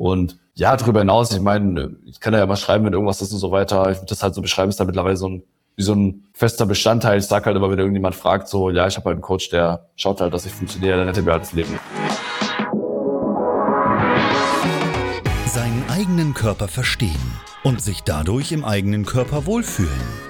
Und ja, darüber hinaus, ich meine, ich kann ja mal schreiben, wenn irgendwas ist und so weiter. Ich würde das halt so beschreiben, ist da mittlerweile so ein, wie so ein fester Bestandteil. Ich sag halt immer, wenn irgendjemand fragt, so, ja, ich habe halt einen Coach, der schaut halt, dass ich funktioniere, dann hätte mir halt das Leben. Seinen eigenen Körper verstehen und sich dadurch im eigenen Körper wohlfühlen.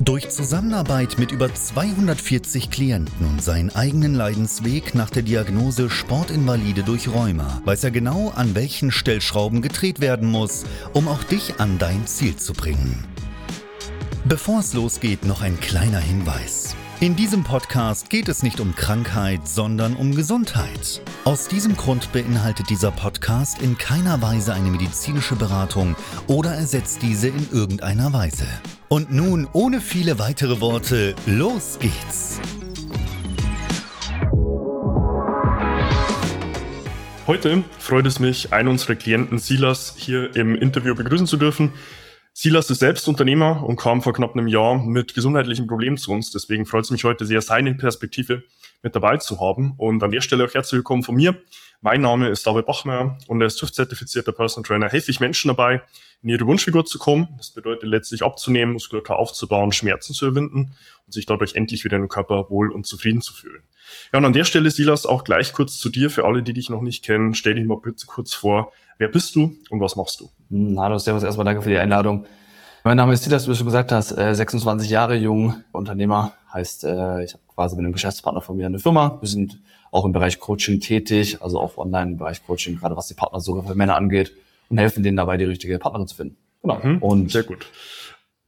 Durch Zusammenarbeit mit über 240 Klienten und seinen eigenen Leidensweg nach der Diagnose Sportinvalide durch Rheuma weiß er genau, an welchen Stellschrauben gedreht werden muss, um auch dich an dein Ziel zu bringen. Bevor es losgeht, noch ein kleiner Hinweis. In diesem Podcast geht es nicht um Krankheit, sondern um Gesundheit. Aus diesem Grund beinhaltet dieser Podcast in keiner Weise eine medizinische Beratung oder ersetzt diese in irgendeiner Weise. Und nun, ohne viele weitere Worte, los geht's! Heute freut es mich, einen unserer Klienten Silas hier im Interview begrüßen zu dürfen. Silas ist selbst Unternehmer und kam vor knapp einem Jahr mit gesundheitlichen Problemen zu uns. Deswegen freut es mich heute sehr, seine Perspektive mit dabei zu haben. Und an der Stelle auch herzlich willkommen von mir. Mein Name ist David Bachmeier und als TÜV-zertifizierter Personal Trainer helfe ich Menschen dabei, in ihre Wunschfigur zu kommen. Das bedeutet letztlich abzunehmen, Muskulatur aufzubauen, Schmerzen zu überwinden und sich dadurch endlich wieder im Körper wohl und zufrieden zu fühlen. Ja, und an der Stelle, Silas, auch gleich kurz zu dir. Für alle, die dich noch nicht kennen, stell dich mal bitte kurz vor. Wer bist du und was machst du? Hallo, Servus, erstmal danke für die Einladung. Mein Name ist Silas, wie du schon gesagt hast, 26 äh, Jahre jung, Unternehmer. Heißt, äh, ich habe quasi mit einem Geschäftspartner von mir eine Firma. Wir sind auch im Bereich Coaching tätig, also auch online im Bereich Coaching, gerade was die Partnersuche für Männer angeht und helfen denen dabei, die richtige Partnerin zu finden. Genau. Mhm, und sehr gut.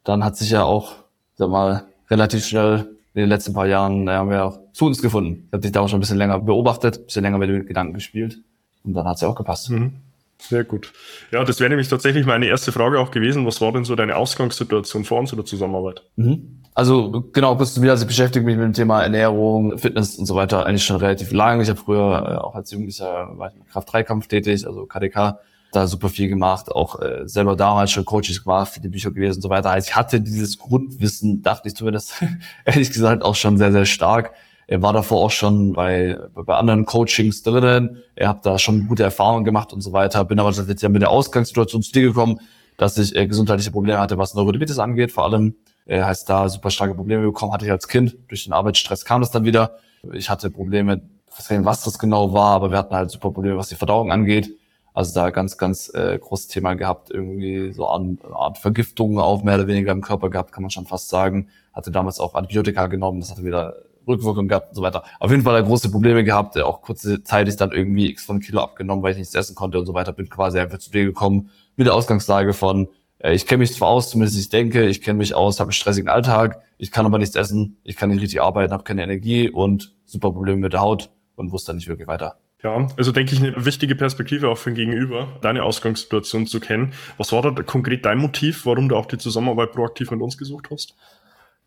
Dann hat sich ja auch, sag mal, relativ schnell in den letzten paar Jahren, naja, haben wir auch zu uns gefunden. Ich habe dich da auch schon ein bisschen länger beobachtet, ein bisschen länger mit den Gedanken gespielt und dann hat es ja auch gepasst. Mhm. Sehr gut. Ja, das wäre nämlich tatsächlich meine erste Frage auch gewesen. Was war denn so deine Ausgangssituation vor uns oder Zusammenarbeit? Mhm. Also genau, bist du wieder, also ich beschäftige mich mit dem Thema Ernährung, Fitness und so weiter eigentlich schon relativ lange. Ich habe früher äh, auch als Jugendlicher war ich im Kraft-3-Kampf tätig, also KDK, da super viel gemacht, auch äh, selber damals schon Coaches gemacht, viele Bücher gelesen und so weiter. Also ich hatte dieses Grundwissen, dachte ich zumindest, ehrlich gesagt, auch schon sehr, sehr stark. Er war davor auch schon bei, bei anderen Coachings drinnen. Er hat da schon gute Erfahrungen gemacht und so weiter. Bin aber jetzt ja mit der Ausgangssituation zu dir gekommen, dass ich äh, gesundheitliche Probleme hatte, was Neurodermitis angeht. Vor allem äh, heißt da super starke Probleme bekommen, hatte ich als Kind. Durch den Arbeitsstress kam das dann wieder. Ich hatte Probleme, was das genau war, aber wir hatten halt super Probleme, was die Verdauung angeht. Also da ganz, ganz äh, großes Thema gehabt, irgendwie so eine Art Vergiftung auf mehr oder weniger im Körper gehabt, kann man schon fast sagen. Hatte damals auch Antibiotika genommen, das hatte wieder Rückwirkung gehabt und so weiter. Auf jeden Fall große Probleme gehabt, auch kurze Zeit ist dann irgendwie x von Kilo abgenommen, weil ich nichts essen konnte und so weiter. Bin quasi einfach zu dir gekommen mit der Ausgangslage von, äh, ich kenne mich zwar aus, zumindest ich denke, ich kenne mich aus, habe einen stressigen Alltag, ich kann aber nichts essen, ich kann nicht richtig arbeiten, habe keine Energie und super Probleme mit der Haut und wusste dann nicht wirklich weiter. Ja, also denke ich, eine wichtige Perspektive auch für den Gegenüber, deine Ausgangssituation zu kennen. Was war da konkret dein Motiv, warum du auch die Zusammenarbeit proaktiv mit uns gesucht hast?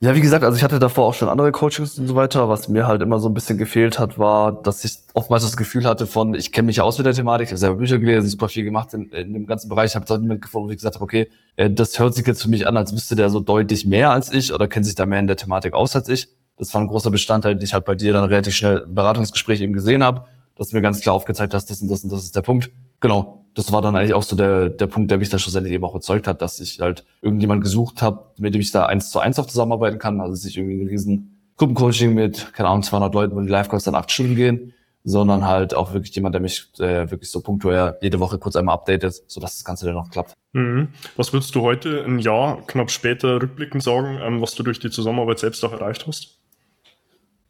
Ja, wie gesagt, also ich hatte davor auch schon andere Coachings und so weiter. Was mir halt immer so ein bisschen gefehlt hat, war, dass ich oftmals das Gefühl hatte von, ich kenne mich aus mit der Thematik, ich habe selber Bücher gelesen, super viel gemacht in, in dem ganzen Bereich. Ich habe dann niemand gefunden, wo ich gesagt habe, okay, äh, das hört sich jetzt für mich an, als wüsste der so deutlich mehr als ich oder kennt sich da mehr in der Thematik aus als ich. Das war ein großer Bestandteil, den ich halt bei dir dann relativ schnell im Beratungsgespräch eben gesehen habe, dass du mir ganz klar aufgezeigt hast, das und das und das ist der Punkt. Genau das war dann eigentlich auch so der, der Punkt, der mich da schlussendlich eben auch überzeugt hat, dass ich halt irgendjemand gesucht habe, mit dem ich da eins zu eins auch zusammenarbeiten kann. Also sich irgendwie ein riesen Gruppencoaching mit, keine Ahnung, 200 Leuten, wo die Live-Calls dann acht Stunden gehen, sondern halt auch wirklich jemand, der mich äh, wirklich so punktuell jede Woche kurz einmal updatet, sodass das Ganze dann noch klappt. Mhm. Was würdest du heute, ein Jahr knapp später rückblickend sagen, ähm, was du durch die Zusammenarbeit selbst auch erreicht hast?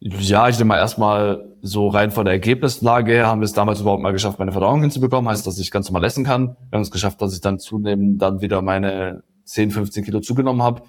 Ja, ich denke mal erstmal so rein von der Ergebnislage her haben wir es damals überhaupt mal geschafft, meine Verdauung hinzubekommen. Heißt, dass ich ganz normal essen kann. Wir haben es geschafft, dass ich dann zunehmend dann wieder meine 10, 15 Kilo zugenommen habe.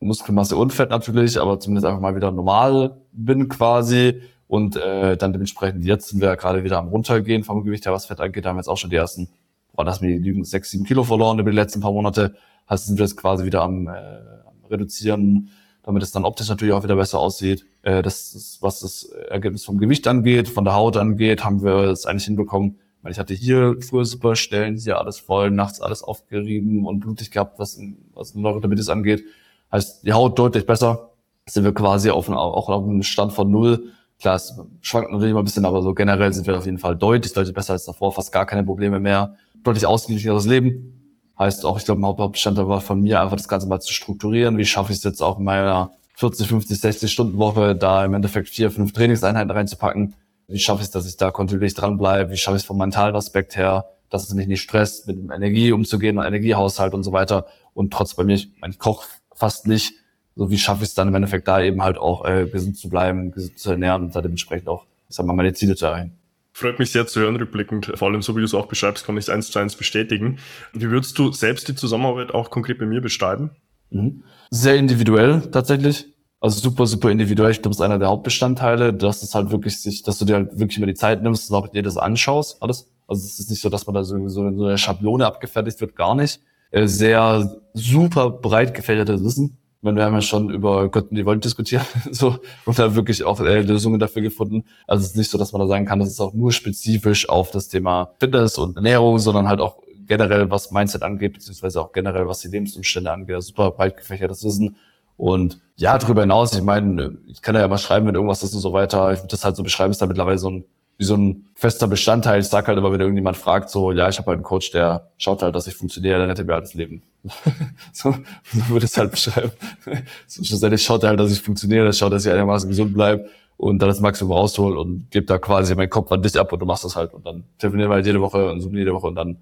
Muskelmasse und Fett natürlich, aber zumindest einfach mal wieder normal bin quasi. Und äh, dann dementsprechend, jetzt sind wir gerade wieder am runtergehen vom Gewicht her, was Fett angeht. Da haben wir jetzt auch schon die ersten, boah, lass mir die Lügen, sechs, sieben Kilo verloren über die letzten paar Monate. Heißt, sind wir jetzt quasi wieder am, äh, am Reduzieren, damit es dann optisch natürlich auch wieder besser aussieht. Äh, das ist, was das Ergebnis vom Gewicht angeht, von der Haut angeht, haben wir es eigentlich hinbekommen. Weil ich hatte hier früher super Stellen, hier alles voll, nachts alles aufgerieben und blutig gehabt, was, was Neurodermitis angeht. Heißt, die Haut deutlich besser. Sind wir quasi auf, auch auf einem Stand von null. Klar, es schwankt natürlich immer ein bisschen, aber so generell sind wir auf jeden Fall deutlich, deutlich besser als davor, fast gar keine Probleme mehr. Deutlich ausgeglicheneres Leben. Heißt auch, ich glaube, ein Hauptbestandteil war von mir einfach das Ganze mal zu strukturieren. Wie schaffe ich es jetzt auch in meiner 40, 50, 60 Stunden Woche, da im Endeffekt vier, fünf Trainingseinheiten reinzupacken? Wie schaffe ich es, dass ich da kontinuierlich dranbleibe? Wie schaffe ich es vom mentalen Aspekt her, dass es mich nicht stresst, mit Energie umzugehen und Energiehaushalt und so weiter? Und trotz bei mir, mein Koch fast nicht. So wie schaffe ich es dann im Endeffekt da eben halt auch äh, gesund zu bleiben, gesund zu ernähren und da dementsprechend auch, ich sag mal, meine Ziele zu erreichen. Freut mich sehr zu hören, rückblickend. Vor allem, so wie du es auch beschreibst, kann ich es eins zu eins bestätigen. Wie würdest du selbst die Zusammenarbeit auch konkret bei mir beschreiben? Mhm. Sehr individuell tatsächlich. Also super, super individuell. Ich glaube, das ist einer der Hauptbestandteile, dass es halt wirklich sich, dass du dir halt wirklich immer die Zeit nimmst und auch dir das anschaust, alles. Also es ist nicht so, dass man da so, so eine Schablone abgefertigt wird, gar nicht. Äh, sehr super breit gefächertes Wissen meine, wir haben ja schon über Gott und die Welt diskutiert, so, und da wirklich auch äh, Lösungen dafür gefunden. Also es ist nicht so, dass man da sagen kann, das ist auch nur spezifisch auf das Thema Fitness und Ernährung, sondern halt auch generell, was Mindset angeht, beziehungsweise auch generell, was die Lebensumstände angeht, also super breit gefächertes Wissen. Und ja, darüber hinaus, ich meine, ich kann ja mal schreiben, wenn irgendwas ist und so weiter. Ich würde das halt so beschreiben, ist da mittlerweile so ein wie so ein fester Bestandteil. Ich sag halt immer, wenn irgendjemand fragt, so, ja, ich habe halt einen Coach, der schaut halt, dass ich funktioniere, dann hätte mir halt das Leben. so, so würde ich es halt beschreiben. so, schlussendlich schaut er halt, dass ich funktioniere, schaut, dass ich einigermaßen gesund bleibe und dann das Maximum raushol und gebe da quasi meinen Kopf an dich ab und du machst das halt. Und dann telefonieren wir halt jede Woche und zoomen jede Woche und dann,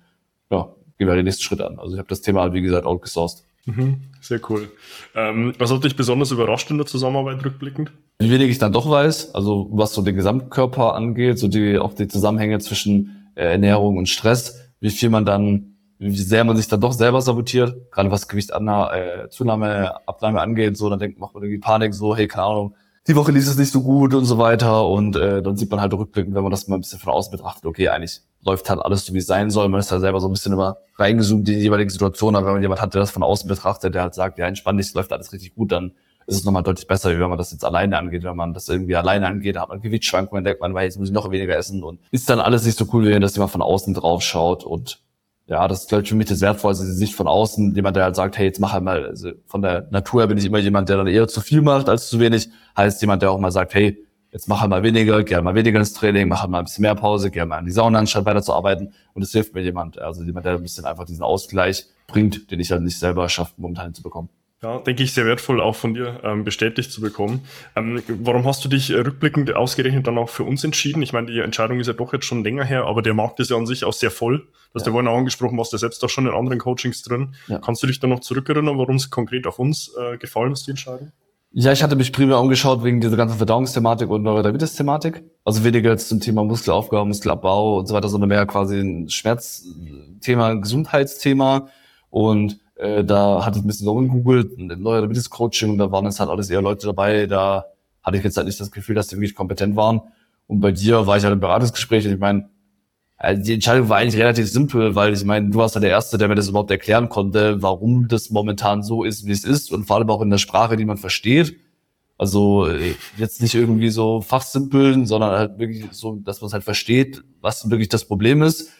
ja, gehen wir halt den nächsten Schritt an. Also ich habe das Thema halt, wie gesagt, outgesourced. Mhm, sehr cool. Ähm, was hat dich besonders überrascht in der Zusammenarbeit rückblickend? Wie wenig ich dann doch weiß, also was so den Gesamtkörper angeht, so die auch die Zusammenhänge zwischen äh, Ernährung und Stress, wie viel man dann, wie sehr man sich dann doch selber sabotiert, gerade was Gewicht an, äh, Zunahme, Abnahme angeht, so dann denkt macht man irgendwie Panik, so hey keine Ahnung, die Woche lief es nicht so gut und so weiter und äh, dann sieht man halt rückblickend, wenn man das mal ein bisschen von außen betrachtet, okay, eigentlich läuft halt alles so, wie es sein soll. Man ist da selber so ein bisschen immer reingezoomt in die jeweilige Situation, aber wenn man jemand hat, der das von außen betrachtet, der halt sagt, ja, entspann dich, läuft alles richtig gut, dann ist es nochmal deutlich besser, wie wenn man das jetzt alleine angeht. Wenn man das irgendwie alleine angeht, hat man Gewichtsschwankungen, denkt man, weil jetzt muss ich noch weniger essen und ist dann alles nicht so cool, wie wenn das jemand von außen drauf schaut und ja, das ist, glaube ich, für mich das Wertvollste, die Sicht von außen. Jemand, der halt sagt, hey, jetzt mach halt mal, also von der Natur her bin ich immer jemand, der dann eher zu viel macht als zu wenig. Heißt jemand, der auch mal sagt, hey, jetzt mach halt mal weniger, geh halt mal weniger ins Training, mach halt mal ein bisschen mehr Pause, geh halt mal in die Sauna, anstatt weiterzuarbeiten. Und es hilft mir jemand, also jemand, der ein bisschen einfach diesen Ausgleich bringt, den ich halt nicht selber schaffe, momentan zu bekommen. Ja, denke ich, sehr wertvoll auch von dir ähm, bestätigt zu bekommen. Ähm, warum hast du dich äh, rückblickend ausgerechnet dann auch für uns entschieden? Ich meine, die Entscheidung ist ja doch jetzt schon länger her, aber der Markt ist ja an sich auch sehr voll. Du hast ja vorhin auch angesprochen, warst ja selbst auch schon in anderen Coachings drin. Ja. Kannst du dich dann noch zurückerinnern, warum es konkret auf uns äh, gefallen ist, die Entscheidung? Ja, ich hatte mich primär umgeschaut wegen dieser ganzen Verdauungsthematik und Neurodermitis-Thematik. Also weniger jetzt zum Thema Muskelaufbau, Muskelabbau und so weiter, sondern mehr quasi ein Schmerzthema, Gesundheitsthema. Und äh, da hatte ich ein bisschen so gegoogelt, ein Neurodermitis-Coaching und da waren jetzt halt alles eher Leute dabei, da hatte ich jetzt halt nicht das Gefühl, dass die wirklich kompetent waren. Und bei dir war ich halt im Beratungsgespräch und ich meine, also die Entscheidung war eigentlich relativ simpel, weil ich meine, du warst ja der Erste, der mir das überhaupt erklären konnte, warum das momentan so ist, wie es ist und vor allem auch in der Sprache, die man versteht. Also äh, jetzt nicht irgendwie so fachsimpeln, sondern halt wirklich so, dass man es halt versteht, was wirklich das Problem ist.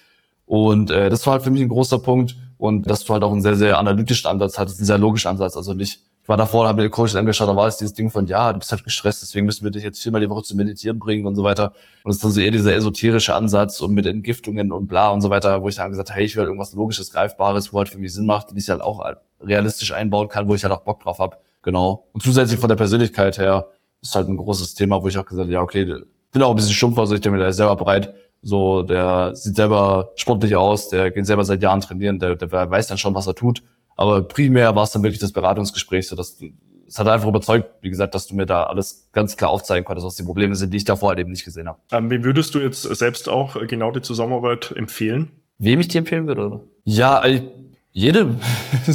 Und äh, das war halt für mich ein großer Punkt und dass du halt auch einen sehr, sehr analytischen Ansatz hattest, einen sehr logischen Ansatz. Also nicht, ich war davor, habe mir den Coach angeschaut, da war es dieses Ding von, ja, du bist halt gestresst, deswegen müssen wir dich jetzt viermal die Woche zu meditieren bringen und so weiter. Und es ist dann so eher dieser esoterische Ansatz und mit Entgiftungen und bla und so weiter, wo ich dann gesagt habe, hey, ich will halt irgendwas Logisches, Greifbares, wo halt für mich Sinn macht, den ich halt auch realistisch einbauen kann, wo ich halt auch Bock drauf habe. Genau. Und zusätzlich von der Persönlichkeit her ist halt ein großes Thema, wo ich auch gesagt habe, ja, okay, bin auch ein bisschen stumpf, also ich denke mir, der ist selber bereit, so, der sieht selber sportlich aus, der geht selber seit Jahren trainieren, der, der weiß dann schon, was er tut. Aber primär war es dann wirklich das Beratungsgespräch, so dass es hat einfach überzeugt, wie gesagt, dass du mir da alles ganz klar aufzeigen konntest, was die Probleme sind, die ich davor halt eben nicht gesehen habe. Ähm, wem würdest du jetzt selbst auch genau die Zusammenarbeit empfehlen? Wem ich die empfehlen würde? Oder? Ja, ich, Jede,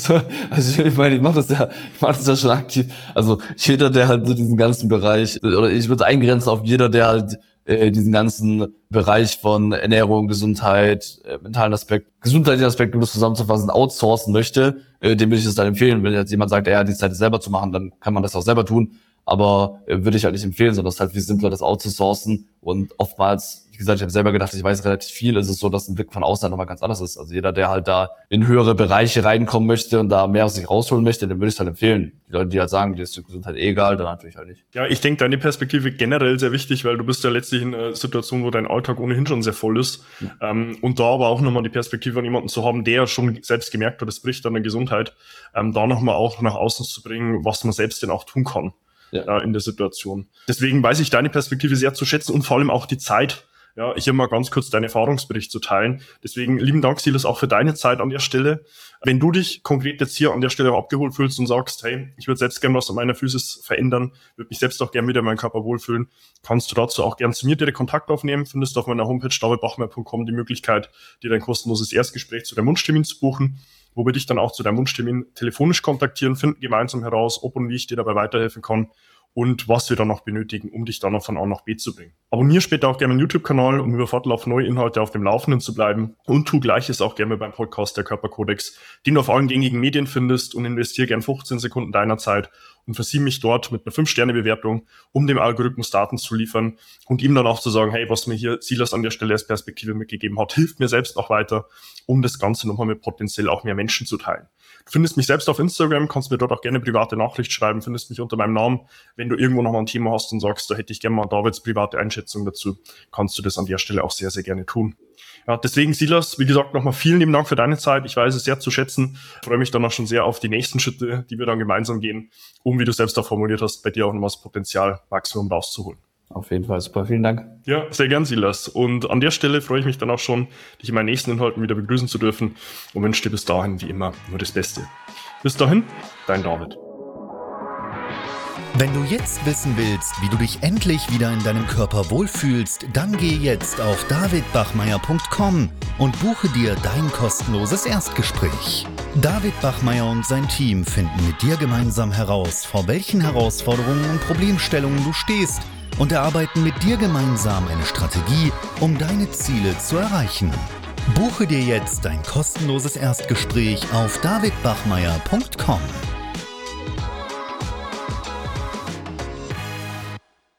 also ich meine, ich mache das ja, ich mache das ja schon aktiv. Also jeder, der halt so diesen ganzen Bereich, oder ich würde eingrenzen auf jeder, der halt äh, diesen ganzen Bereich von Ernährung, Gesundheit, äh, mentalen Aspekt, gesundheitlichen Aspekt, um das zusammenzufassen, outsourcen möchte, äh, dem würde ich es dann empfehlen. Wenn jetzt jemand sagt, ja, die Zeit selber zu machen, dann kann man das auch selber tun. Aber äh, würde ich halt nicht empfehlen, sondern es ist halt viel simpler, das outzusourcen. Und oftmals wie gesagt, ich habe selber gedacht, ich weiß relativ viel. Es ist so, dass ein Blick von außen nochmal ganz anders ist. Also jeder, der halt da in höhere Bereiche reinkommen möchte und da mehr aus sich rausholen möchte, dem würde ich es halt empfehlen. Die Leute, die halt sagen, die ist die Gesundheit eh egal, dann natürlich halt nicht. Ja, ich denke, deine Perspektive generell sehr wichtig, weil du bist ja letztlich in einer Situation, wo dein Alltag ohnehin schon sehr voll ist. Ja. Ähm, und da aber auch nochmal die Perspektive von jemandem zu haben, der schon selbst gemerkt hat, es bricht an der Gesundheit, ähm, da nochmal auch nach außen zu bringen, was man selbst denn auch tun kann. Ja. Äh, in der Situation. Deswegen weiß ich deine Perspektive sehr zu schätzen und vor allem auch die Zeit, ja, hier mal ganz kurz deinen Erfahrungsbericht zu teilen. Deswegen lieben Dank, Silas, auch für deine Zeit an der Stelle. Wenn du dich konkret jetzt hier an der Stelle abgeholt fühlst und sagst, hey, ich würde selbst gerne was an meiner Physis verändern, würde mich selbst auch gerne wieder in meinem Körper wohlfühlen, kannst du dazu auch gerne zu mir direkt Kontakt aufnehmen. Findest auf meiner Homepage davidbachmeier.com die Möglichkeit, dir dein kostenloses Erstgespräch zu deinem Wunschtermin zu buchen, wo wir dich dann auch zu deinem Wunschtermin telefonisch kontaktieren, finden gemeinsam heraus, ob und wie ich dir dabei weiterhelfen kann und was wir dann noch benötigen, um dich dann noch von A nach B zu bringen. Abonnier später auch gerne meinen YouTube-Kanal, um über Fortlauf neue Inhalte auf dem Laufenden zu bleiben und tu gleiches auch gerne beim Podcast der Körperkodex, den du auf allen gängigen Medien findest und investier gern 15 Sekunden deiner Zeit und versieh mich dort mit einer 5-Sterne-Bewertung, um dem Algorithmus Daten zu liefern und ihm dann auch zu sagen, hey, was mir hier Silas an der Stelle als Perspektive mitgegeben hat, hilft mir selbst auch weiter, um das Ganze nochmal mit potenziell auch mehr Menschen zu teilen. Findest mich selbst auf Instagram, kannst mir dort auch gerne private Nachricht schreiben, findest mich unter meinem Namen. Wenn du irgendwo noch mal ein Thema hast und sagst, da hätte ich gerne mal Davids private Einschätzung dazu, kannst du das an der Stelle auch sehr, sehr gerne tun. Ja, deswegen, Silas, wie gesagt, nochmal vielen lieben Dank für deine Zeit. Ich weiß es sehr zu schätzen. Ich freue mich dann auch schon sehr auf die nächsten Schritte, die wir dann gemeinsam gehen, um, wie du selbst auch formuliert hast, bei dir auch nochmal das Potenzial Maximum rauszuholen. Auf jeden Fall super, vielen Dank. Ja, sehr gern, Silas. Und an der Stelle freue ich mich dann auch schon, dich in meinen nächsten Inhalten wieder begrüßen zu dürfen und wünsche dir bis dahin wie immer nur das Beste. Bis dahin, dein David. Wenn du jetzt wissen willst, wie du dich endlich wieder in deinem Körper wohlfühlst, dann geh jetzt auf davidbachmeier.com und buche dir dein kostenloses Erstgespräch. David Bachmeier und sein Team finden mit dir gemeinsam heraus, vor welchen Herausforderungen und Problemstellungen du stehst – und erarbeiten mit dir gemeinsam eine Strategie, um deine Ziele zu erreichen. Buche dir jetzt dein kostenloses Erstgespräch auf davidbachmeier.com.